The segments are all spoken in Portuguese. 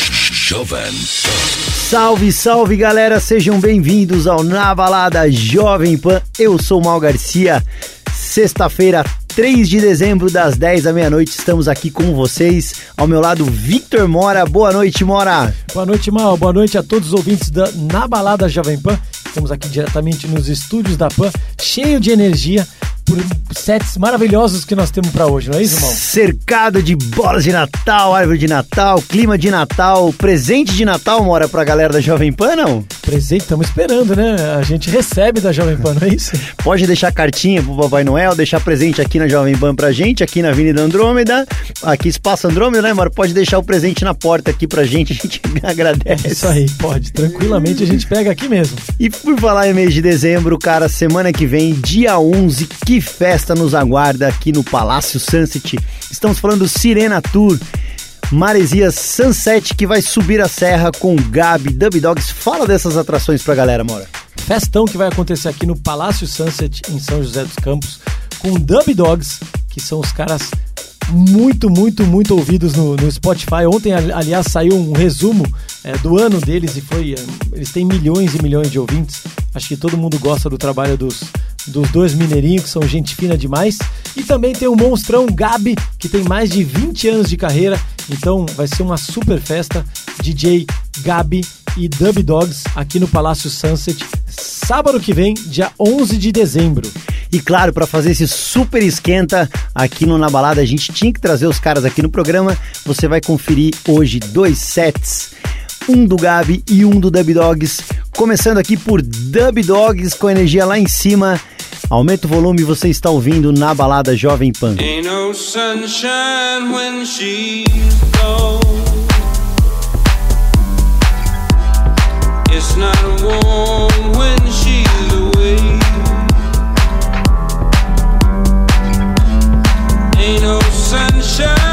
Jovem Salve, salve galera, sejam bem-vindos ao Na Balada Jovem Pan. Eu sou Mal Garcia. Sexta-feira, 3 de dezembro, das 10 à meia-noite, estamos aqui com vocês. Ao meu lado, Victor Mora. Boa noite, Mora. Boa noite, Mal. Boa noite a todos os ouvintes da Na Balada Jovem Pan. Estamos aqui diretamente nos estúdios da Pan, cheio de energia por sets maravilhosos que nós temos para hoje, não é isso, irmão? Cercado de bolas de Natal, árvore de Natal, clima de Natal, presente de Natal, mora pra galera da Jovem Pan, não? Presente, estamos esperando, né? A gente recebe da Jovem Pan, não é isso? Pode deixar cartinha pro Papai Noel, deixar presente aqui na Jovem Pan pra gente, aqui na Avenida Andrômeda, aqui Espaço Andrômeda, né, Mora? Pode deixar o presente na porta aqui pra gente, a gente agradece. É isso aí, pode. Tranquilamente a gente pega aqui mesmo. E por falar em mês de dezembro, cara, semana que vem, dia 11, que festa nos aguarda aqui no Palácio Sunset. Estamos falando do Sirena Tour. Maresias Sunset que vai subir a serra com Gabi Dub Dogs. Fala dessas atrações pra galera, Mora. Festão que vai acontecer aqui no Palácio Sunset em São José dos Campos com Dub Dogs, que são os caras muito, muito, muito ouvidos no, no Spotify. Ontem, aliás, saiu um resumo é, do ano deles e foi. É, eles têm milhões e milhões de ouvintes. Acho que todo mundo gosta do trabalho dos, dos dois mineirinhos, que são gente fina demais. E também tem o monstrão Gabi, que tem mais de 20 anos de carreira. Então vai ser uma super festa. DJ Gabi e Dub Dogs aqui no Palácio Sunset, sábado que vem, dia 11 de dezembro. E claro, para fazer esse super esquenta aqui no Na Balada, a gente tinha que trazer os caras aqui no programa. Você vai conferir hoje dois sets, um do Gabi e um do Dub Dogs. Começando aqui por Dub Dogs com energia lá em cima. Aumenta o volume, você está ouvindo na balada Jovem Pan. Ain't no sunshine when she's gone. It's not warm when she's away. Ain't no sunshine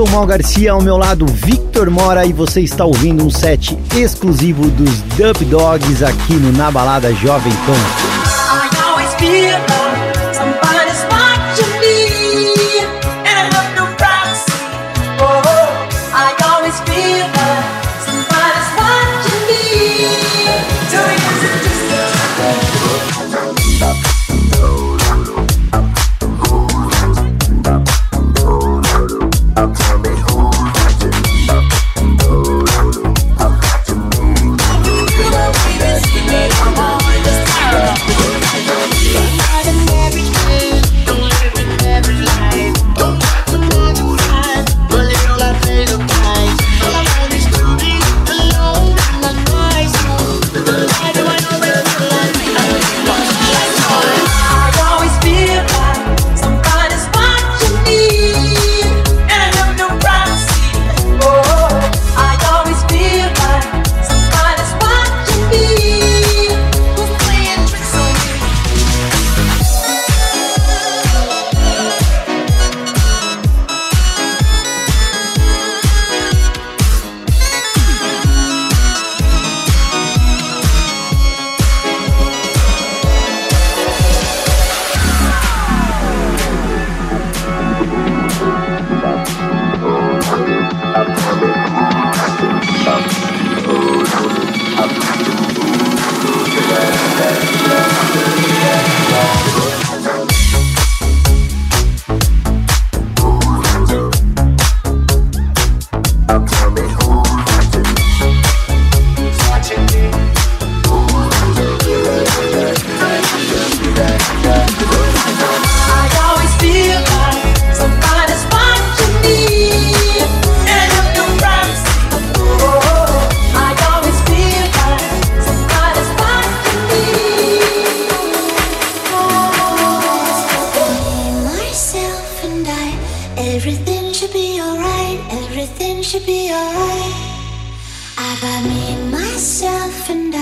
sou Mal Garcia, ao meu lado Victor Mora e você está ouvindo um set exclusivo dos Dub Dogs aqui no Na Balada Jovem Pan.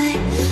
Jovem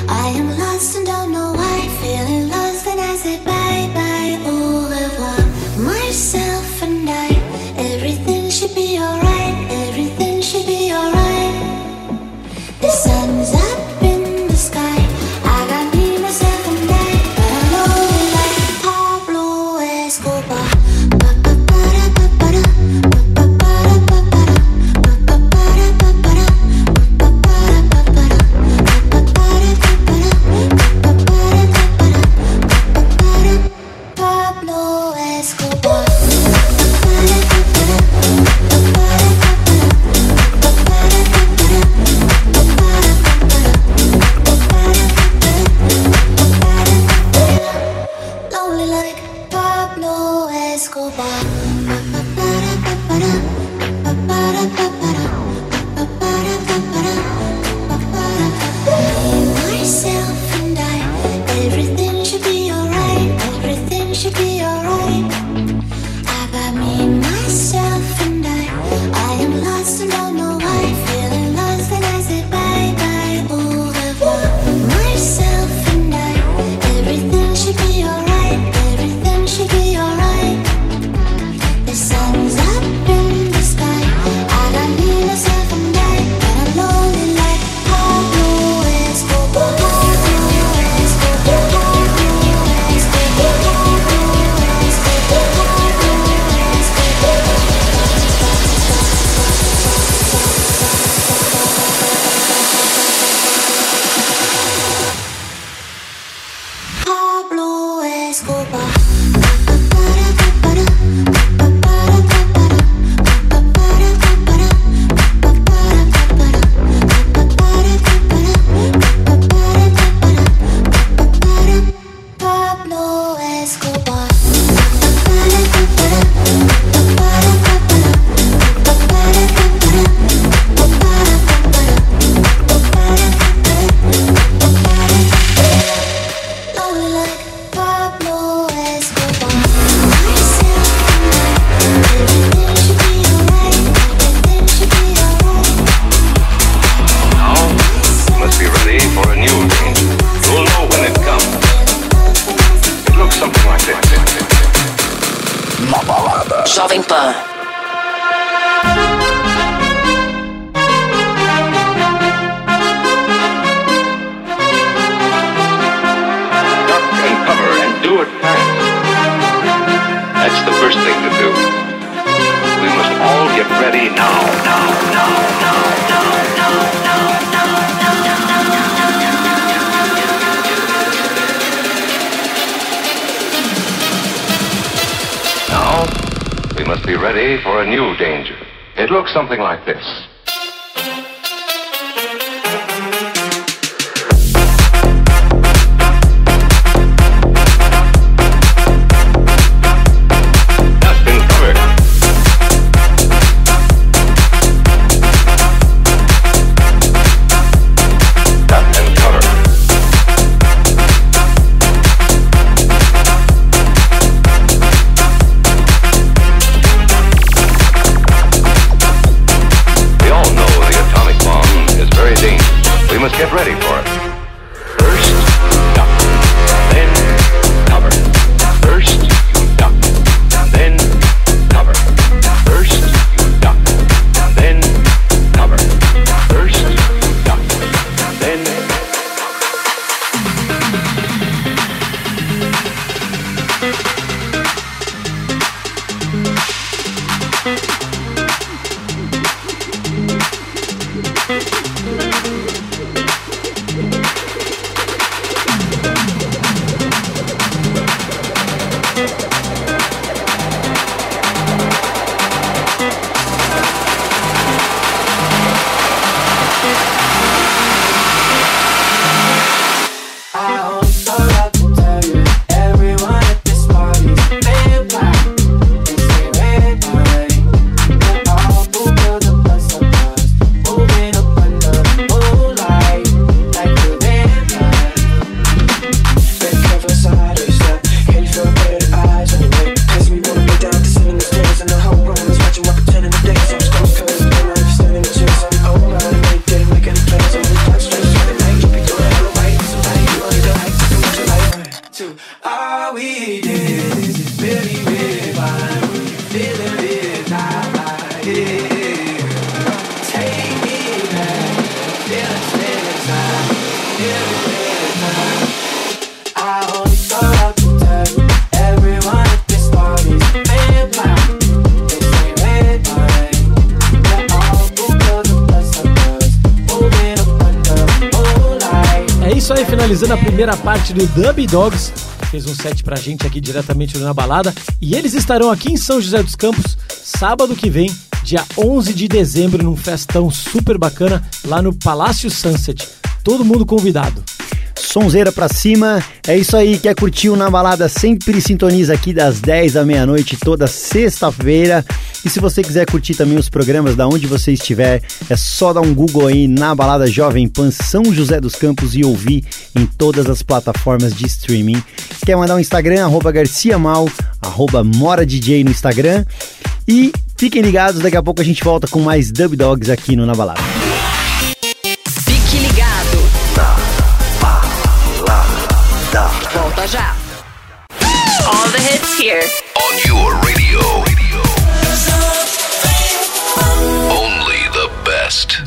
parte do Dub Dogs, fez um set pra gente aqui diretamente Na Balada. E eles estarão aqui em São José dos Campos, sábado que vem, dia 11 de dezembro, num festão super bacana lá no Palácio Sunset. Todo mundo convidado. Sonzeira pra cima. É isso aí, quer curtir o Na Balada? Sempre sintoniza aqui das 10 à meia-noite, toda sexta-feira. E se você quiser curtir também os programas da onde você estiver, é só dar um Google aí na Balada Jovem Pan São José dos Campos e ouvir em todas as plataformas de streaming. Quer mandar um Instagram, arroba Garcia Mal, arroba Mora DJ no Instagram. E fiquem ligados, daqui a pouco a gente volta com mais Dub Dogs aqui no Na Balada. Fique ligado. Volta já. All the hits here. On your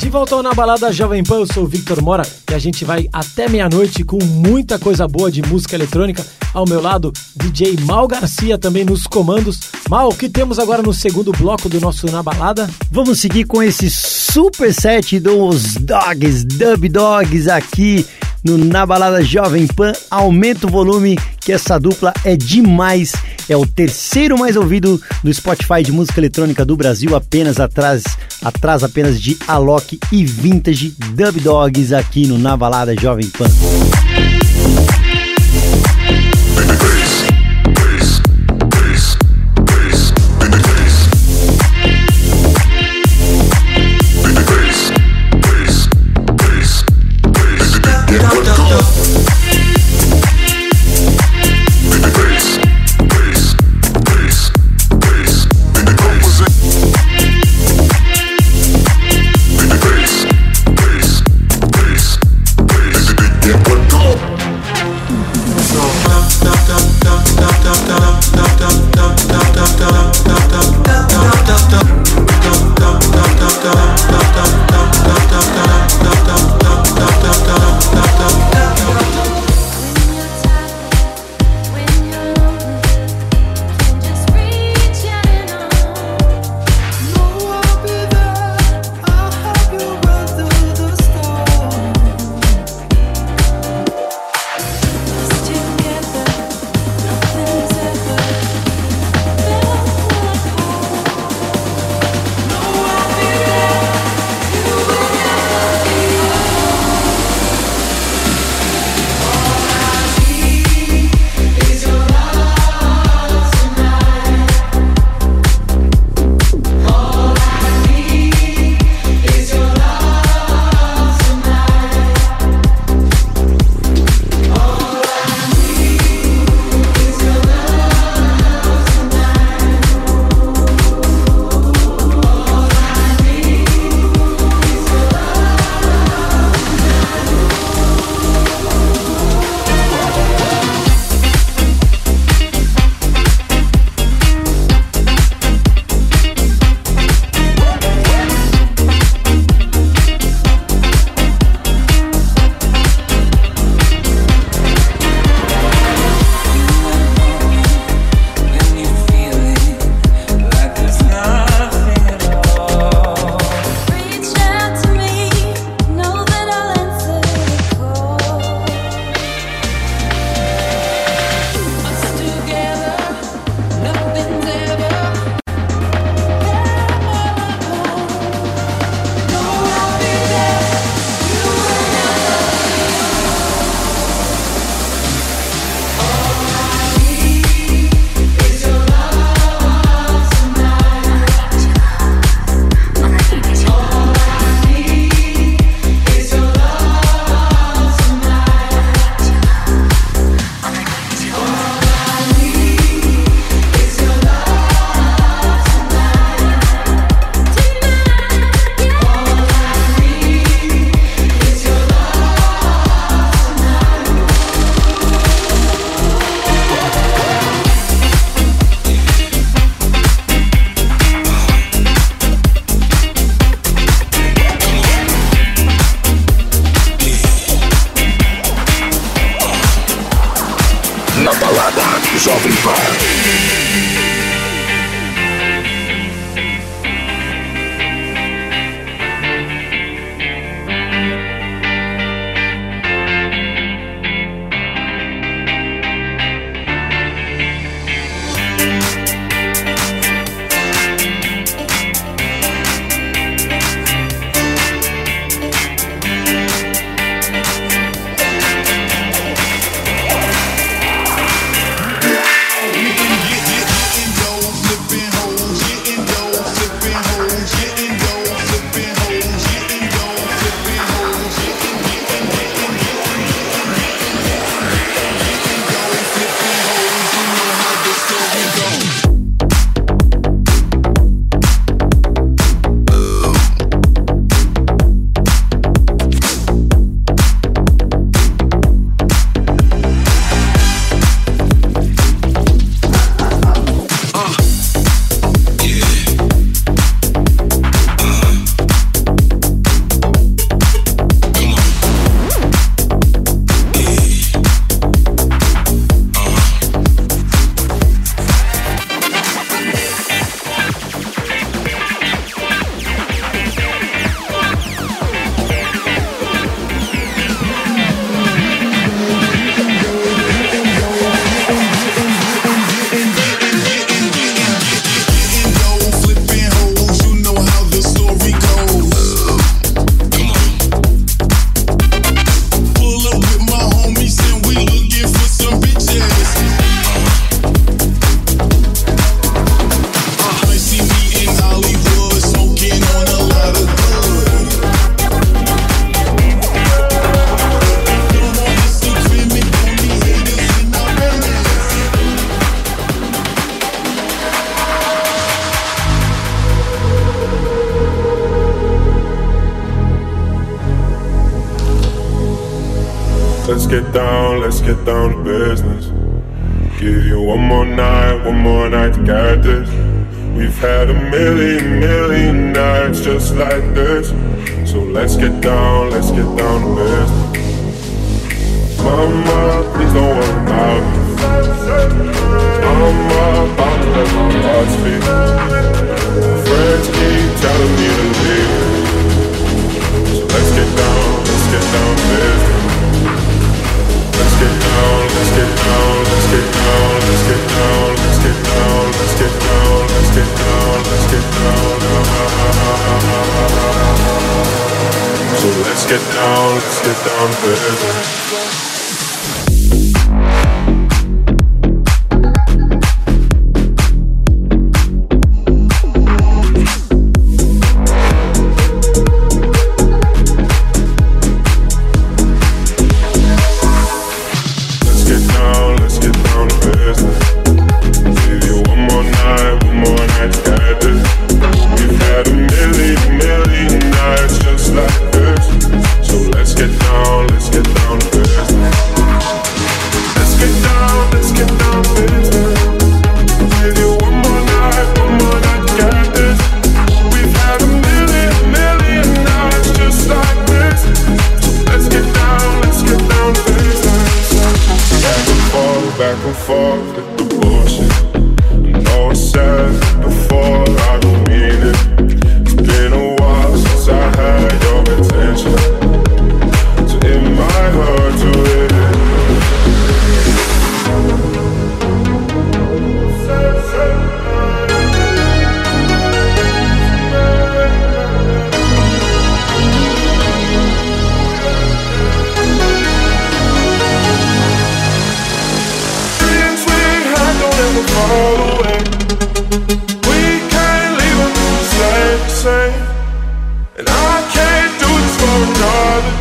De volta ao Na Balada Jovem Pan, eu sou o Victor Mora e a gente vai até meia-noite com muita coisa boa de música eletrônica. Ao meu lado, DJ Mal Garcia também nos comandos. Mal, o que temos agora no segundo bloco do nosso Na Balada? Vamos seguir com esse super set dos Dogs, Dub Dogs aqui no Na Balada Jovem Pan. Aumenta o volume que essa dupla é demais. É o terceiro mais ouvido do Spotify de música eletrônica do Brasil, apenas atrás, atrás apenas de Alok e Vintage Dub Dogs aqui no Na Balada Jovem Pan. Yeah.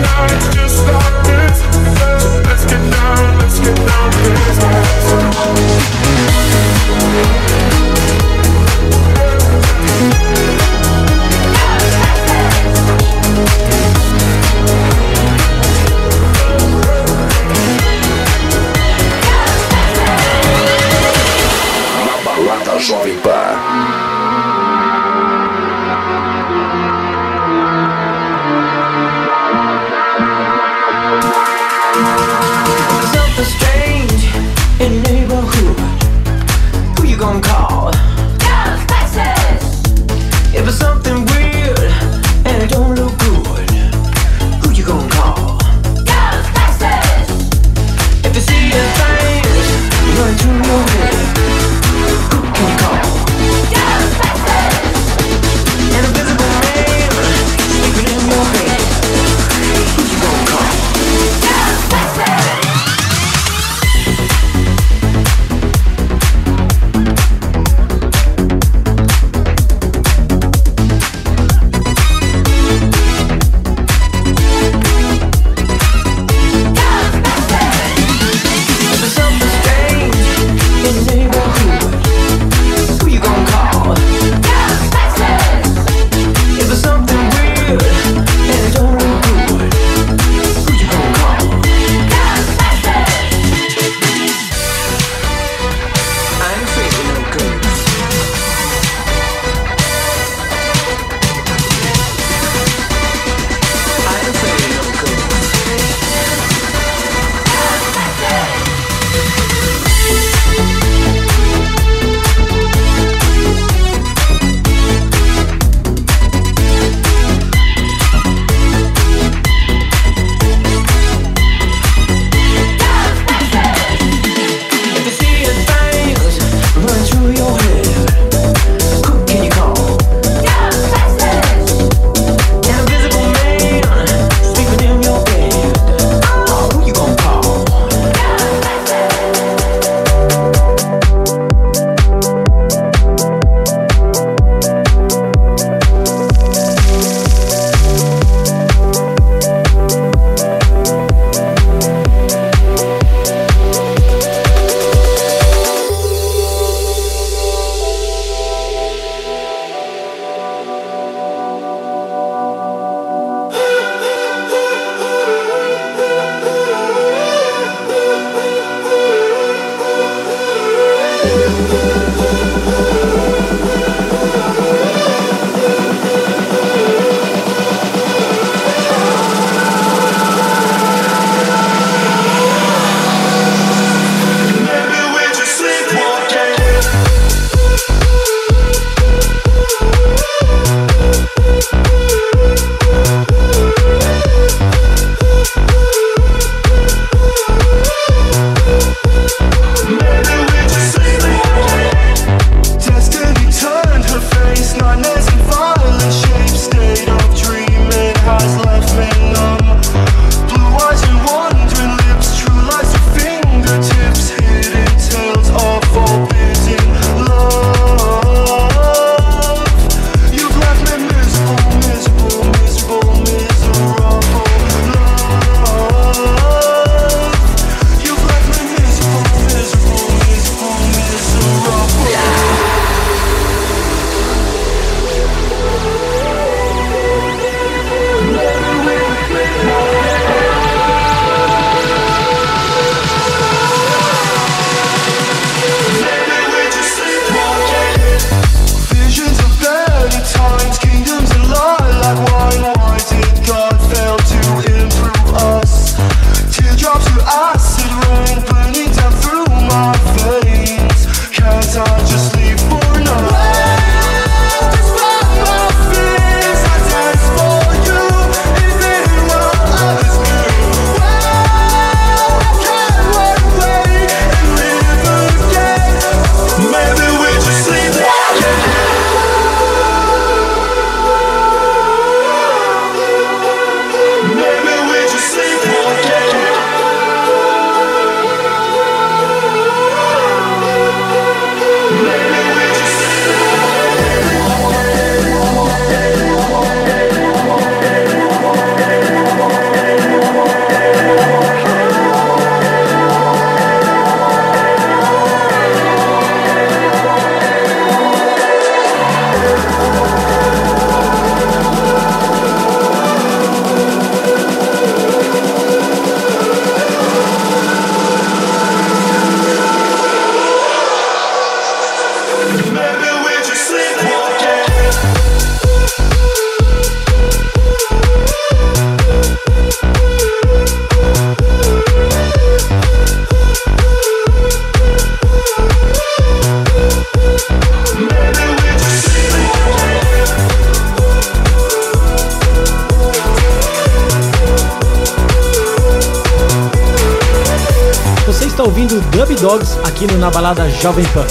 night. Jovem Pan.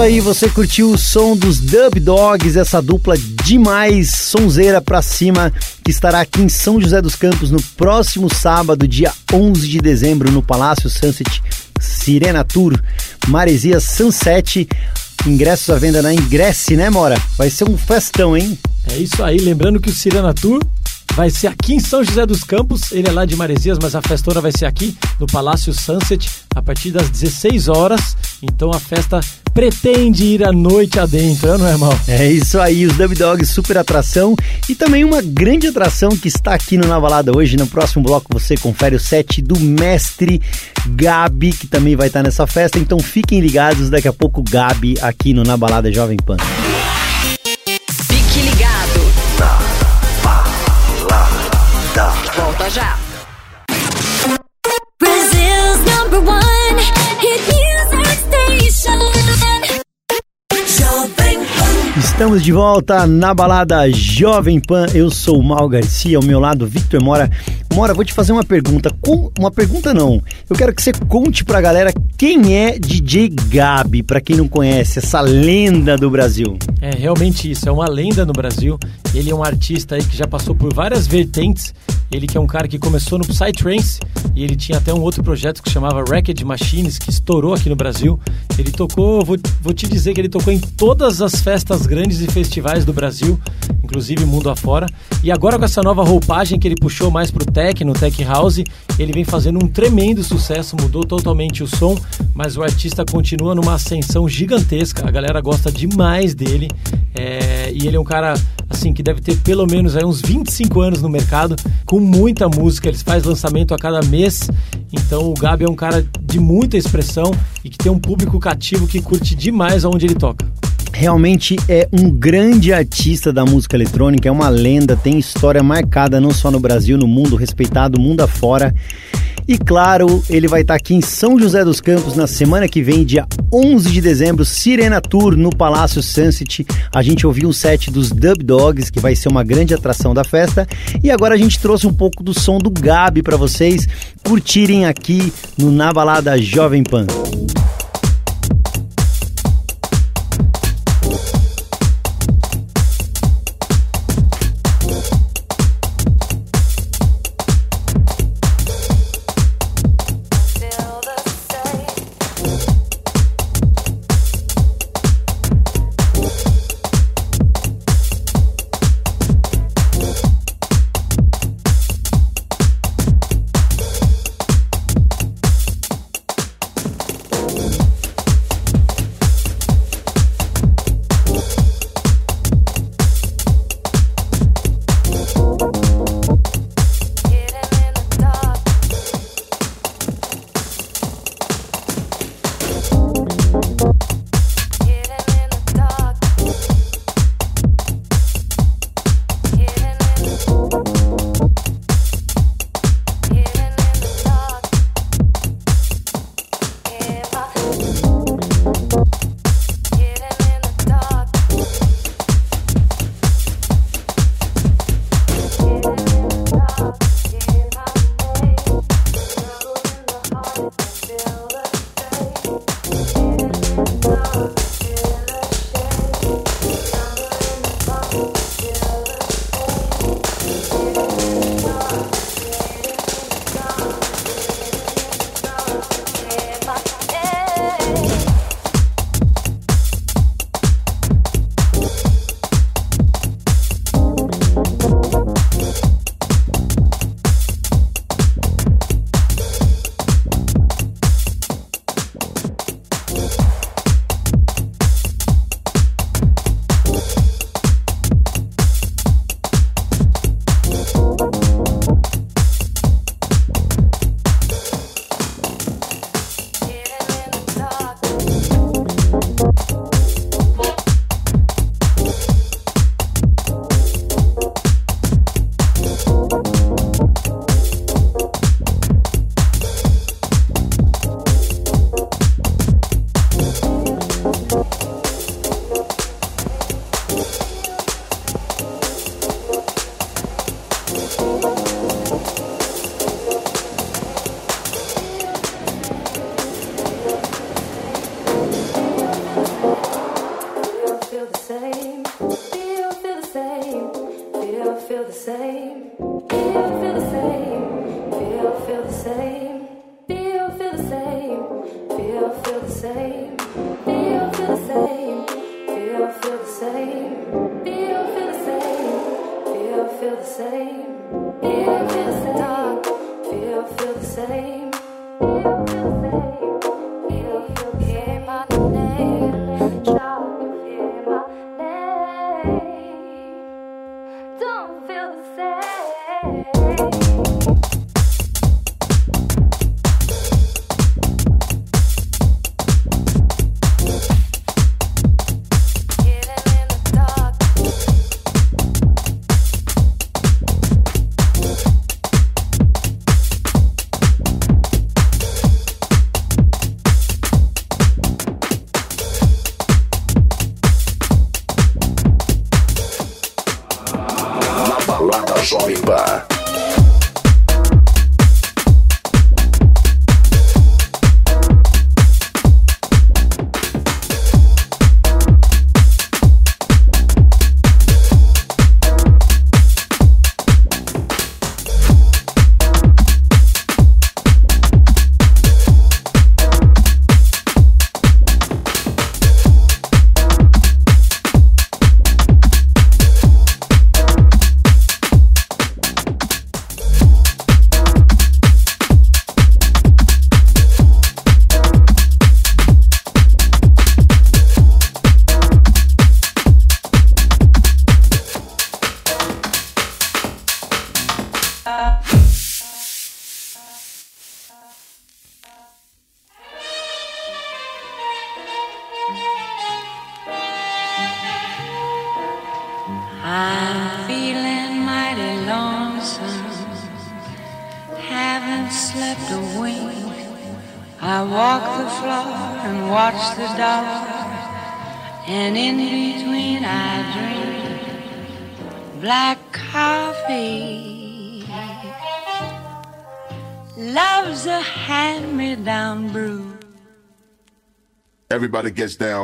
Isso aí, você curtiu o som dos Dub Dogs, essa dupla demais, sonzeira pra cima, que estará aqui em São José dos Campos no próximo sábado, dia 11 de dezembro, no Palácio Sunset Sirena Tour, Maresia Sunset. Ingressos à venda na Ingresse, né, Mora? Vai ser um festão, hein? É isso aí, lembrando que o Sirena Tour vai ser aqui em São José dos Campos, ele é lá de Maresias, mas a festona vai ser aqui no Palácio Sunset a partir das 16 horas. Então a festa pretende ir à noite adentro, não é, mal? É isso aí, os Dub Dogs, super atração e também uma grande atração que está aqui no Na Balada hoje. No próximo bloco você confere o set do mestre Gabi, que também vai estar nessa festa. Então fiquem ligados, daqui a pouco Gabi aqui no Na Balada Jovem Pan. Fique ligado. Volta já. Estamos de volta na balada Jovem Pan. Eu sou o Mal Garcia, ao meu lado Victor Mora. Mora, vou te fazer uma pergunta. Com... Uma pergunta não. Eu quero que você conte pra galera quem é DJ Gabi, pra quem não conhece, essa lenda do Brasil. É realmente isso, é uma lenda no Brasil. Ele é um artista aí que já passou por várias vertentes. Ele que é um cara que começou no Psytrance e ele tinha até um outro projeto que chamava Racket Machines, que estourou aqui no Brasil. Ele tocou, vou, vou te dizer que ele tocou em todas as festas grandes e festivais do Brasil, inclusive mundo afora. E agora com essa nova roupagem que ele puxou mais pro techno, tech house, ele vem fazendo um tremendo sucesso, mudou totalmente o som, mas o artista continua numa ascensão gigantesca. A galera gosta demais dele. É, e ele é um cara assim que deve ter pelo menos aí uns 25 anos no mercado, com muita música, ele faz lançamento a cada mês. Então o Gabi é um cara de muita expressão e que tem um público cativo que curte demais aonde ele toca. Realmente é um grande artista da música eletrônica, é uma lenda, tem história marcada não só no Brasil, no mundo, respeitado mundo afora. E claro, ele vai estar aqui em São José dos Campos na semana que vem, dia 11 de dezembro, Sirena Tour no Palácio Sunset. A gente ouviu um set dos Dub Dogs, que vai ser uma grande atração da festa. E agora a gente trouxe um pouco do som do Gabi para vocês curtirem aqui no Na Balada Jovem Pan.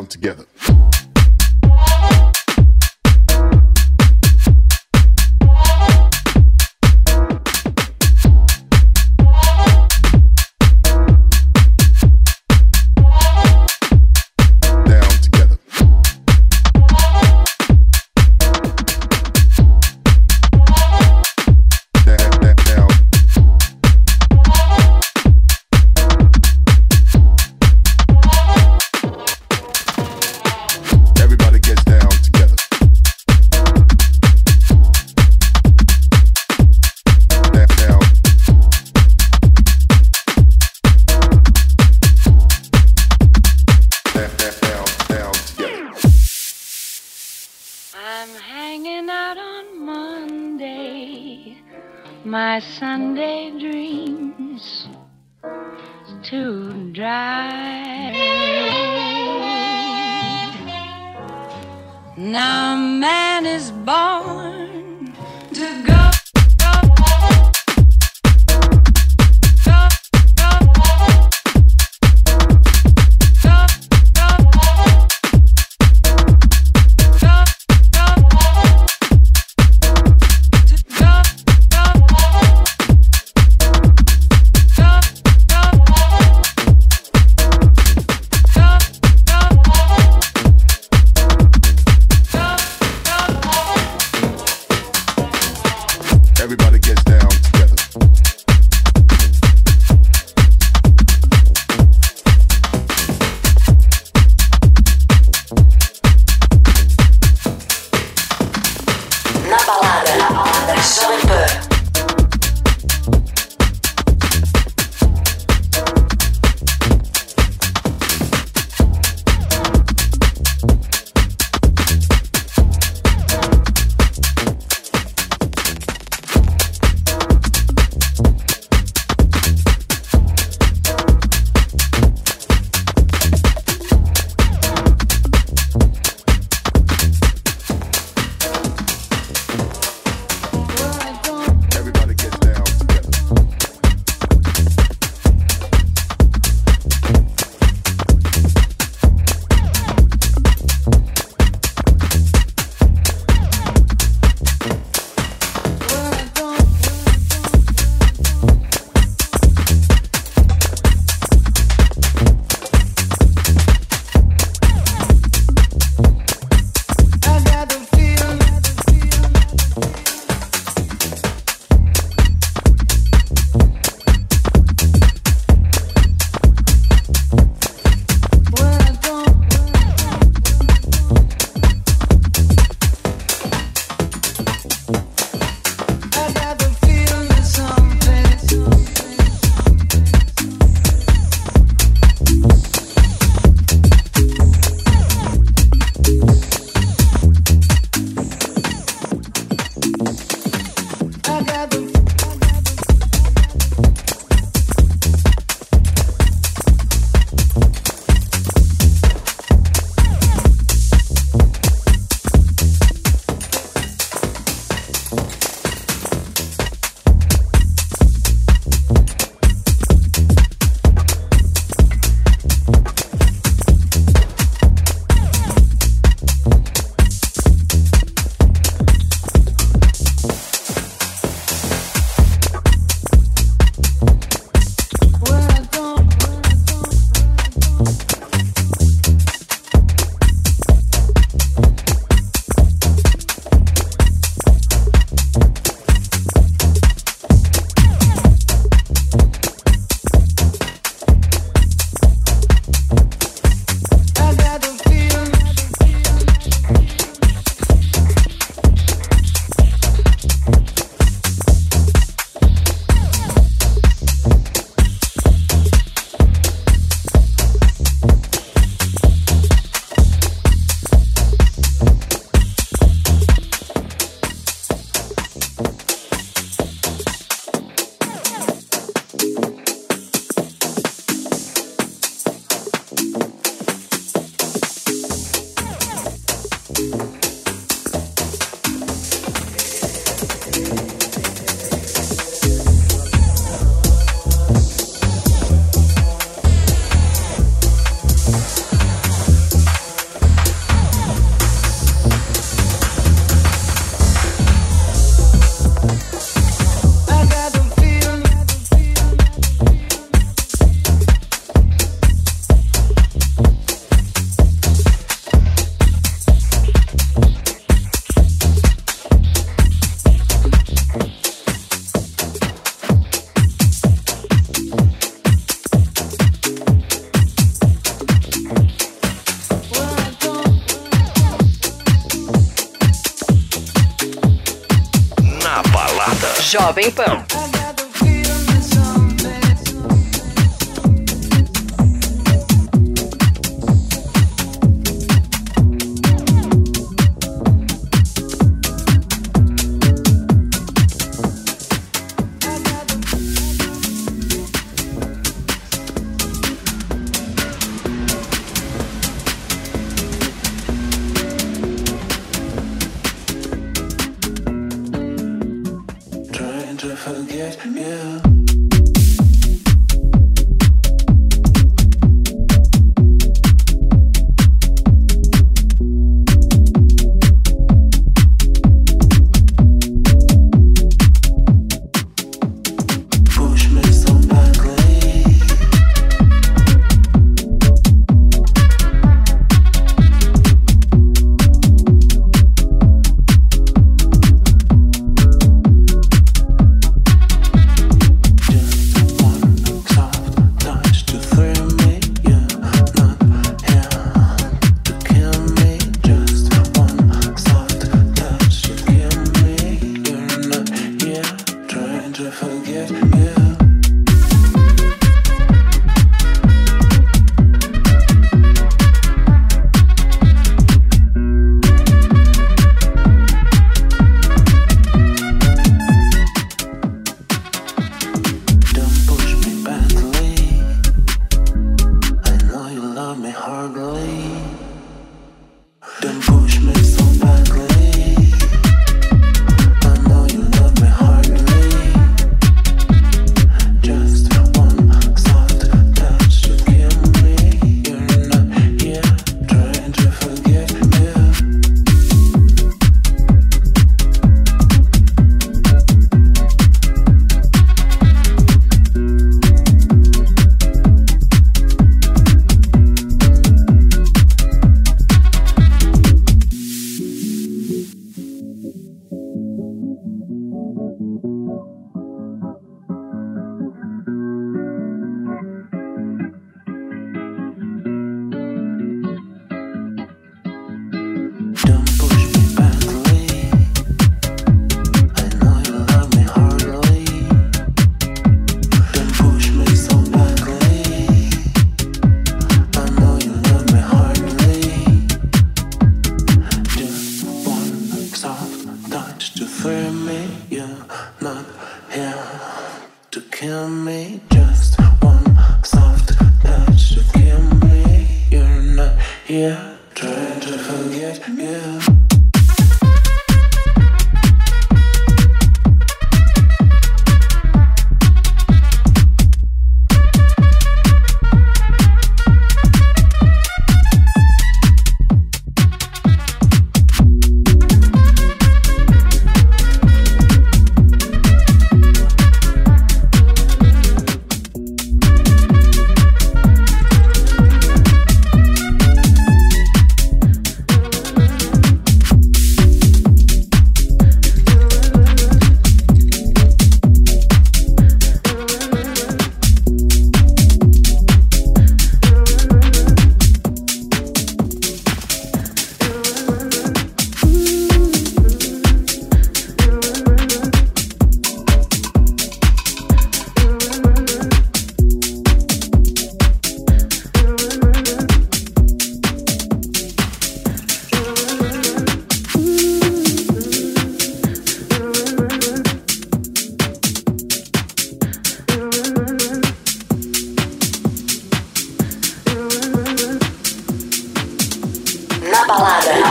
Together.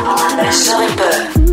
on the slipper.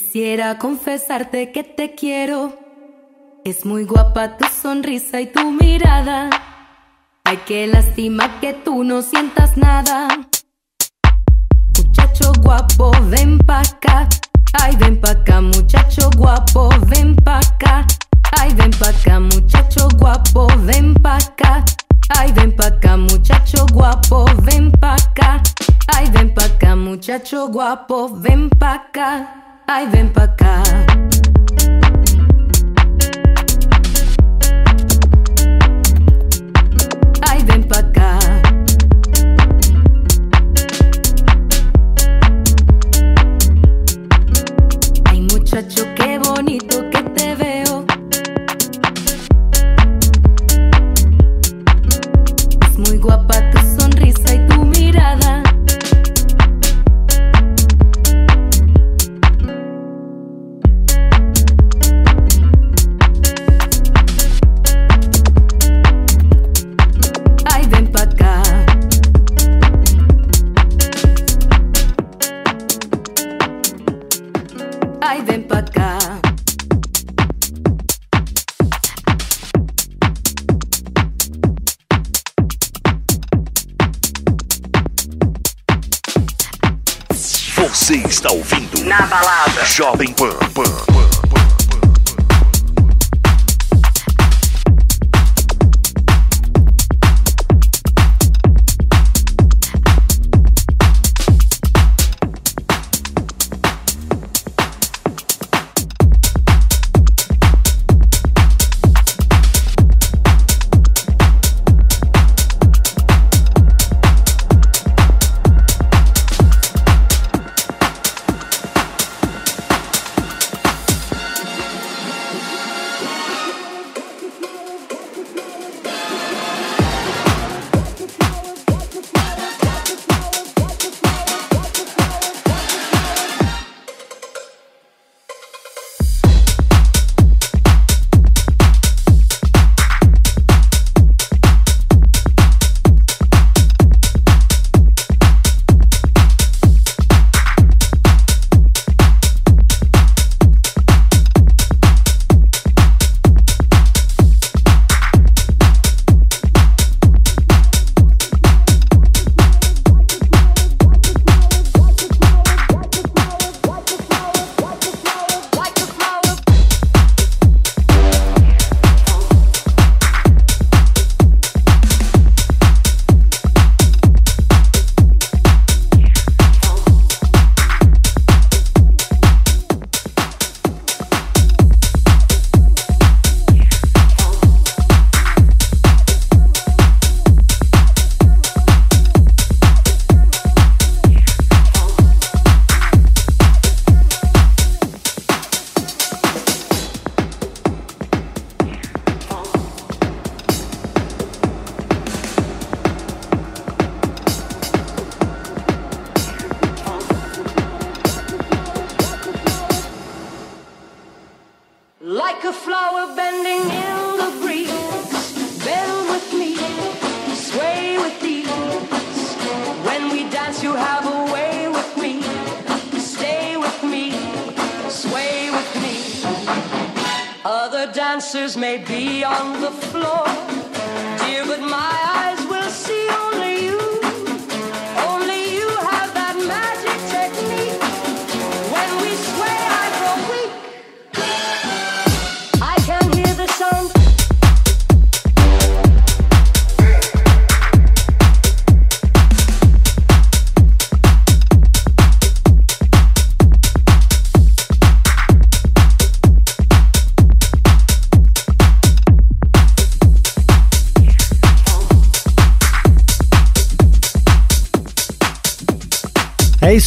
Quisiera confesarte que te quiero. Es muy guapa tu sonrisa y tu mirada. Ay, qué lástima que tú no sientas nada. Muchacho guapo, ven pa' acá. Ay, ven pa' acá, muchacho guapo, ven pa' acá. Ay, ven pa' acá, muchacho guapo, ven pa' acá. Ay, ven pa' muchacho guapo, ven pa' acá. Ay, ven pa' acá, muchacho guapo, ven pa' acá. Ay, ven pa' acá.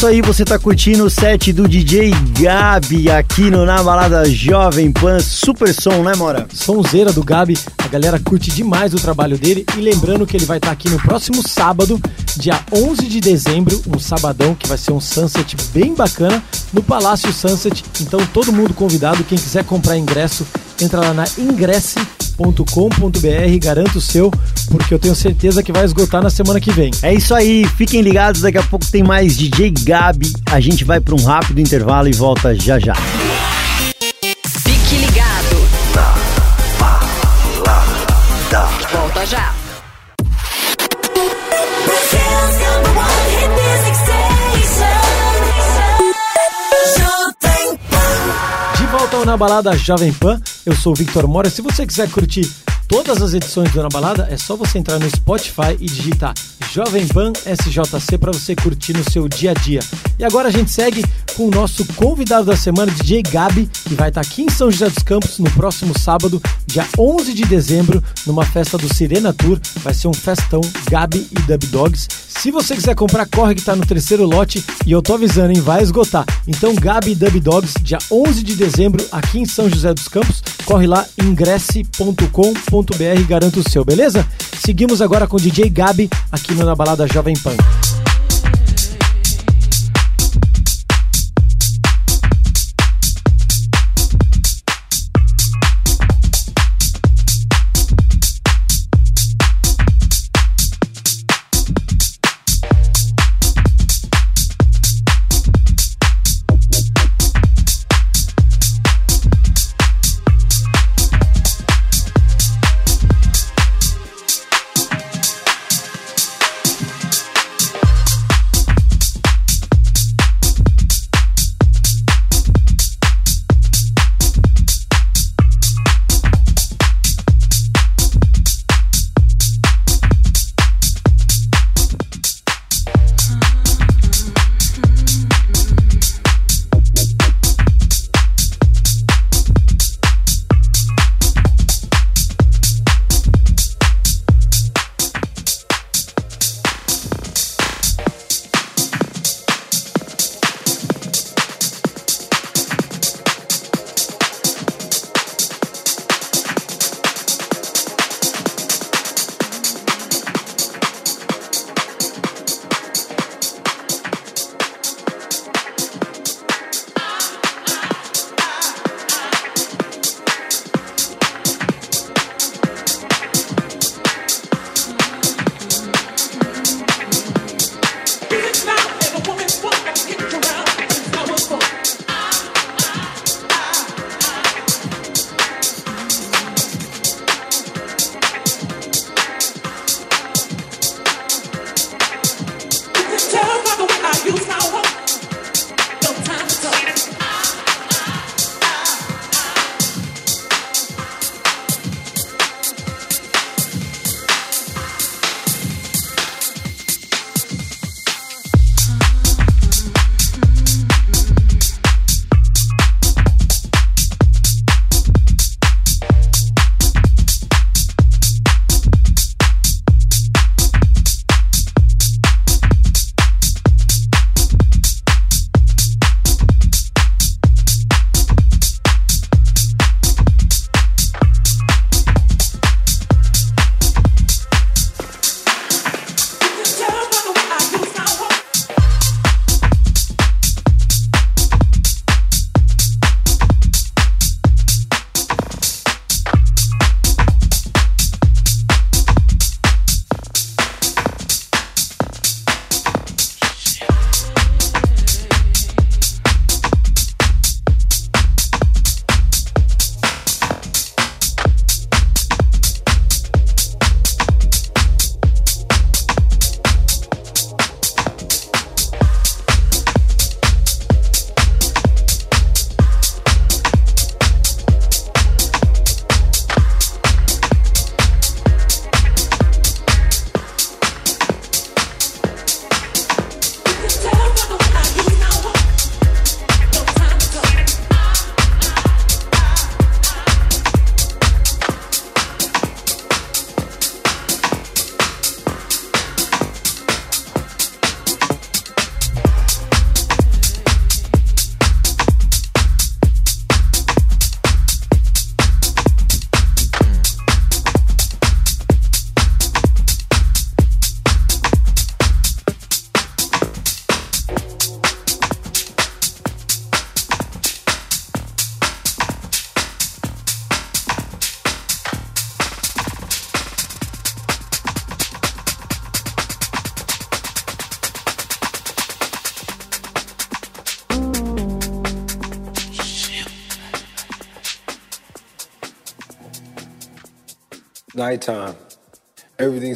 Isso aí, você tá curtindo o set do DJ Gabi aqui no Na Balada Jovem Pan. Super som, né, Mora? Sonzeira do Gabi, a galera curte demais o trabalho dele. E lembrando que ele vai estar aqui no próximo sábado, dia 11 de dezembro, um sabadão que vai ser um sunset bem bacana no Palácio Sunset. Então todo mundo convidado, quem quiser comprar ingresso, entra lá na ingresse.com.br, garanta o seu, porque eu tenho certeza que vai esgotar na semana que vem. É isso aí, fiquem ligados, daqui a pouco tem mais DJ Gabi. A gente vai para um rápido intervalo e volta já já. Fique ligado. Volta já. De volta ao Na Balada Jovem Pan, eu sou o Victor Mora. Se você quiser curtir todas as edições do Na Balada, é só você entrar no Spotify e digitar Jovem Pan SJC para você curtir no seu dia a dia. E agora a gente segue com o nosso convidado da semana, DJ Gabi, que vai estar aqui em São José dos Campos no próximo sábado, dia 11 de dezembro, numa festa do Sirena Tour. Vai ser um festão Gabi e Dub Dogs. Se você quiser comprar, corre que tá no terceiro lote e eu tô avisando, hein, vai esgotar. Então, Gabi e Dub Dogs, dia 11 de dezembro, aqui em São José dos Campos. Corre lá, ingresse.com.br e garanta o seu, beleza? Seguimos agora com o DJ Gabi aqui no Na Balada Jovem Pan.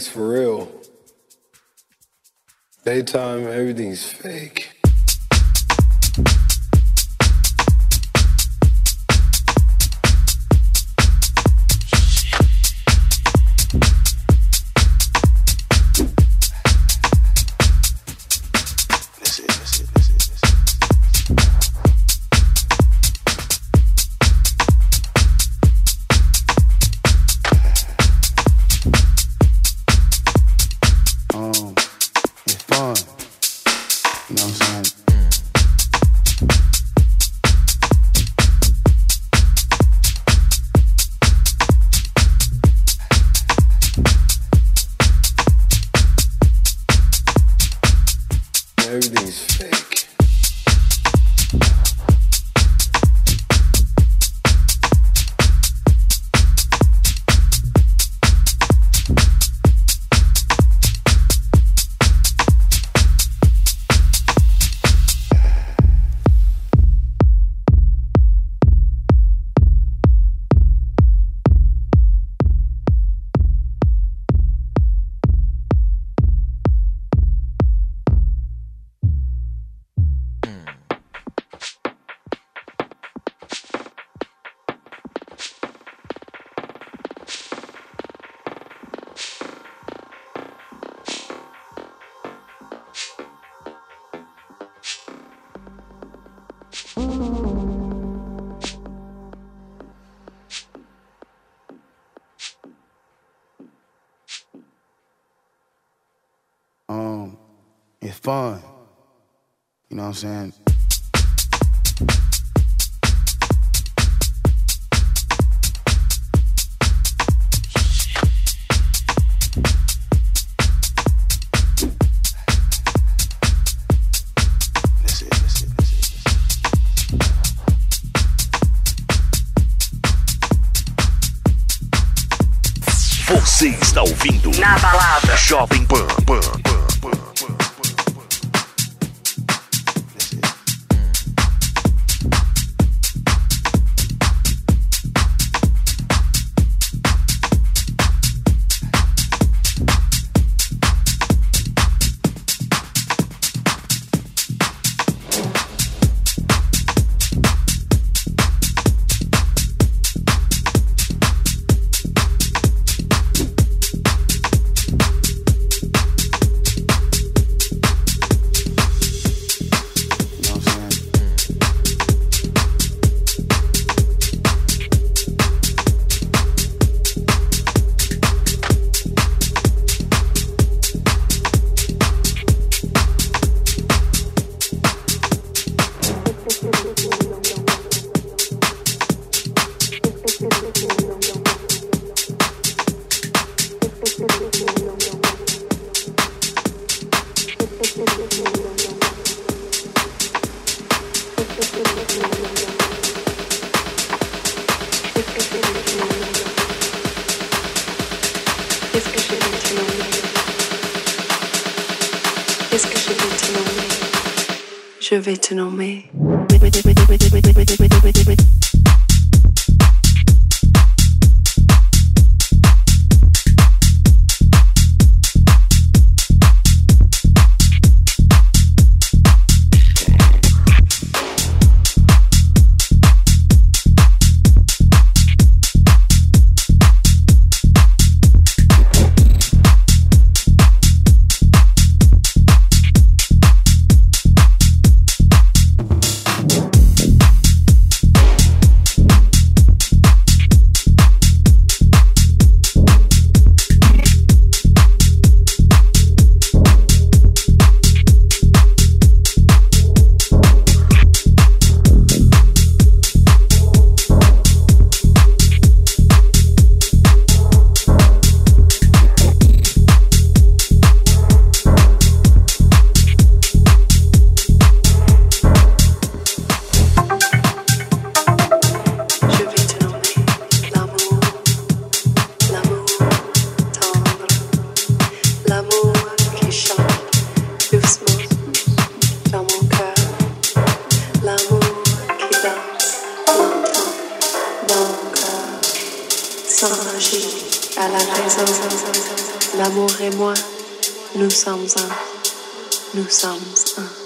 For real. Daytime, everything's fake. Fun. You know what I'm saying? Você está ouvindo Na balada. Jovem Pan. Pan, Pan. L'amour et moi, nous sommes un. Nous sommes un.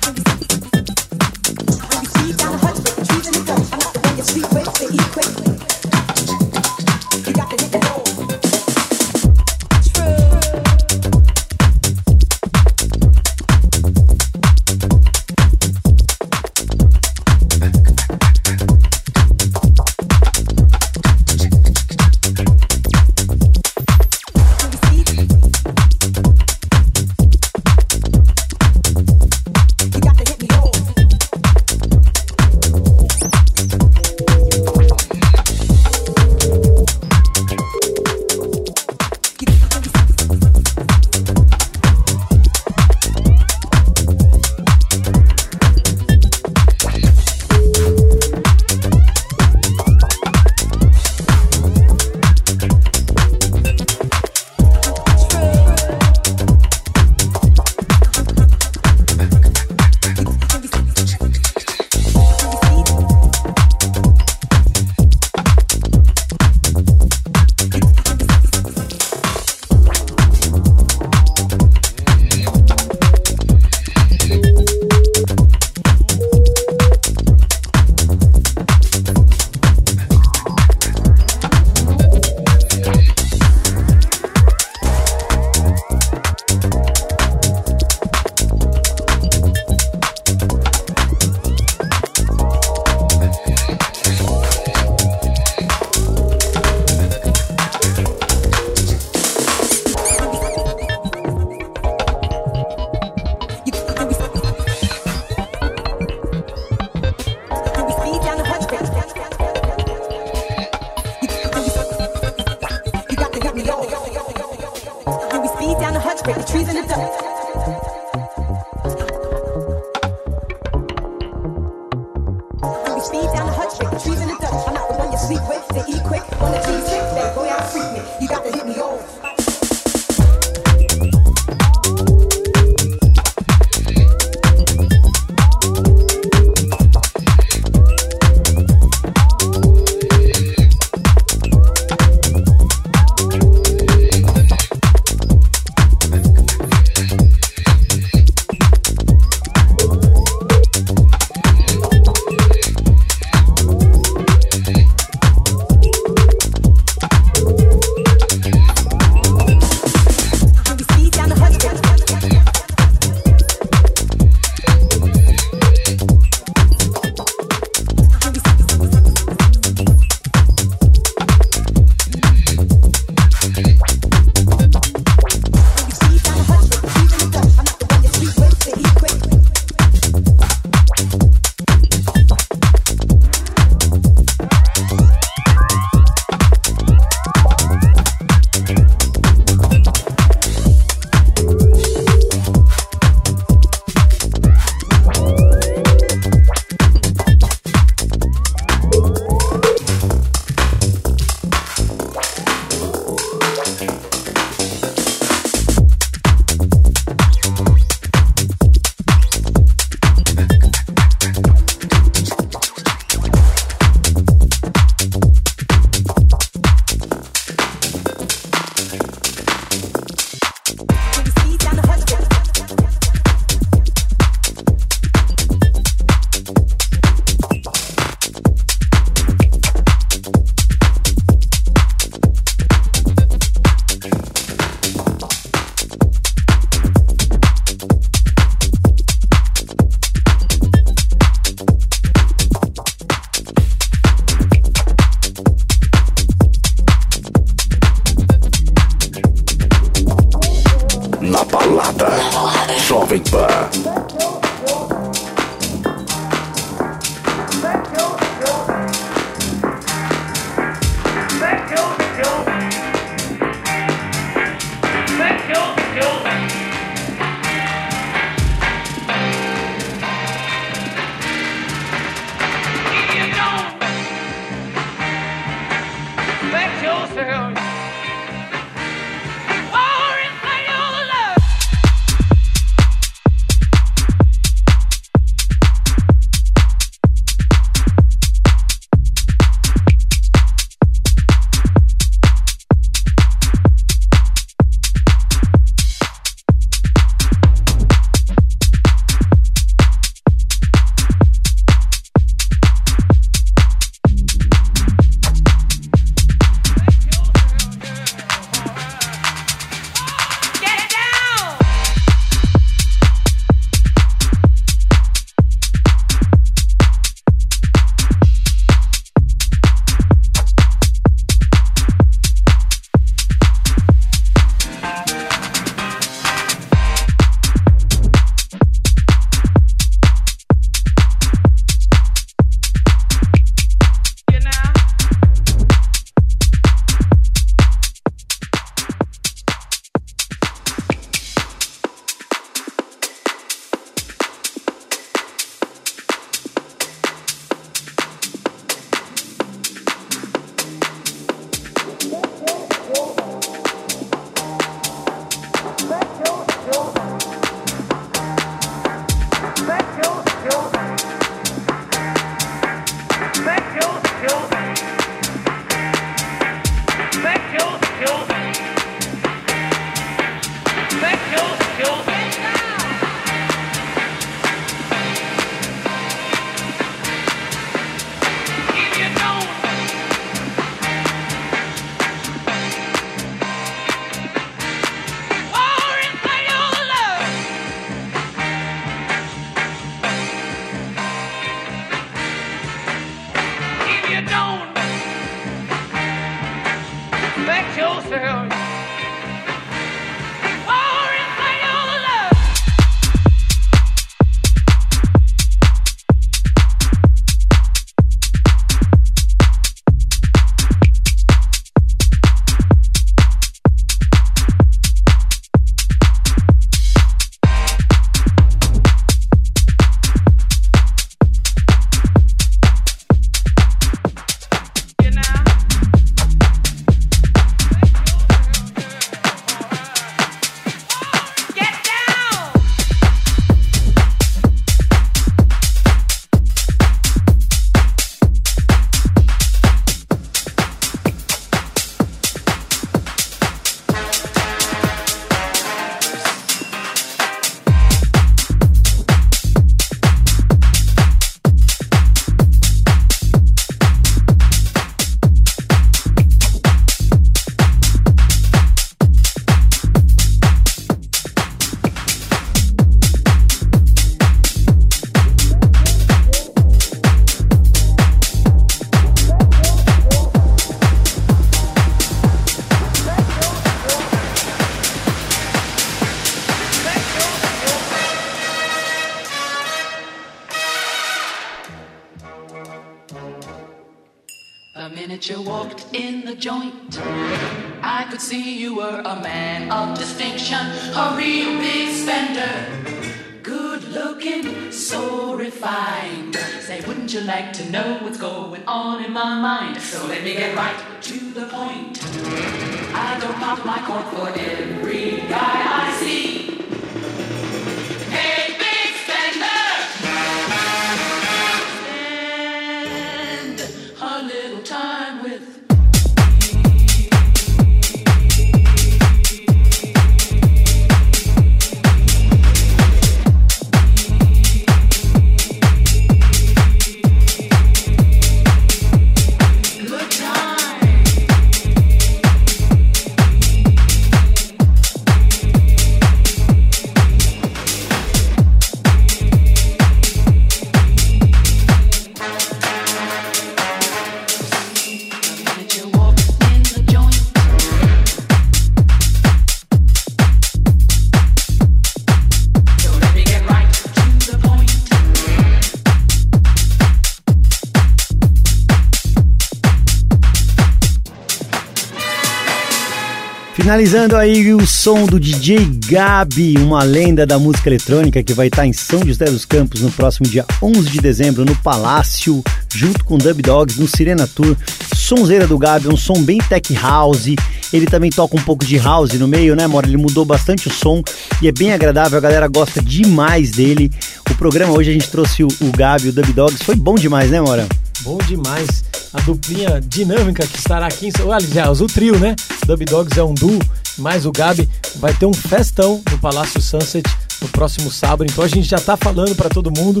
Finalizando aí o som do DJ Gabi, uma lenda da música eletrônica que vai estar em São José dos Campos no próximo dia 11 de dezembro no Palácio, junto com Dub Dogs no Sirena Tour. Sonzeira do Gabi, um som bem tech house. Ele também toca um pouco de house no meio, né, Mora? Ele mudou bastante o som e é bem agradável, a galera gosta demais dele. O programa hoje a gente trouxe o, o Gabi, o Dub Dogs, foi bom demais, né, Mora? Bom demais. A duplinha dinâmica que estará aqui em São Aliás, o trio, né? Dub Dogs é um duo, mais o Gabi. Vai ter um festão no Palácio Sunset no próximo sábado. Então a gente já tá falando pra todo mundo.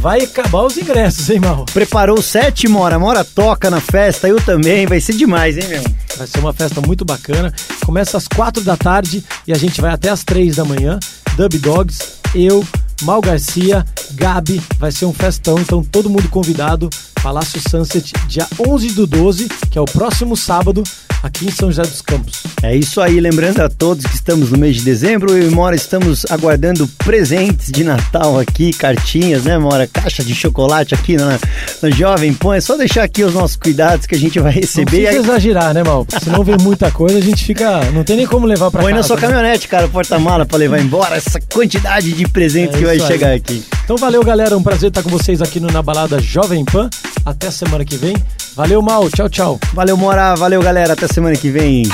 Vai acabar os ingressos, hein, Mal? Preparou o set, Mora? Mora toca na festa, eu também. Vai ser demais, hein, meu? Vai ser uma festa muito bacana. Começa às quatro da tarde e a gente vai até às três da manhã. Dub Dogs, eu, Mal Garcia, Gabi, vai ser um festão, então todo mundo convidado. Palácio Sunset, dia 11 do 12, que é o próximo sábado, aqui em São José dos Campos. É isso aí, lembrando a todos que estamos no mês de dezembro, eu e Mora estamos aguardando presentes de Natal aqui, cartinhas, né, Mora? Caixa de chocolate aqui na, na Jovem Pan. É só deixar aqui os nossos cuidados que a gente vai Não receber. precisa exagerar, né, Mal? Porque senão vem muita coisa, a gente fica. Não tem nem como levar pra Põe casa. na sua né? caminhonete, cara, porta-mala pra levar embora essa quantidade de presentes É que vai aí. chegar aqui. Então valeu, galera. Um prazer estar com vocês aqui no Na Balada Jovem Pan. Até semana que vem. Valeu, Mal. Tchau, tchau. Valeu, Mora. Valeu, galera. Até semana que vem.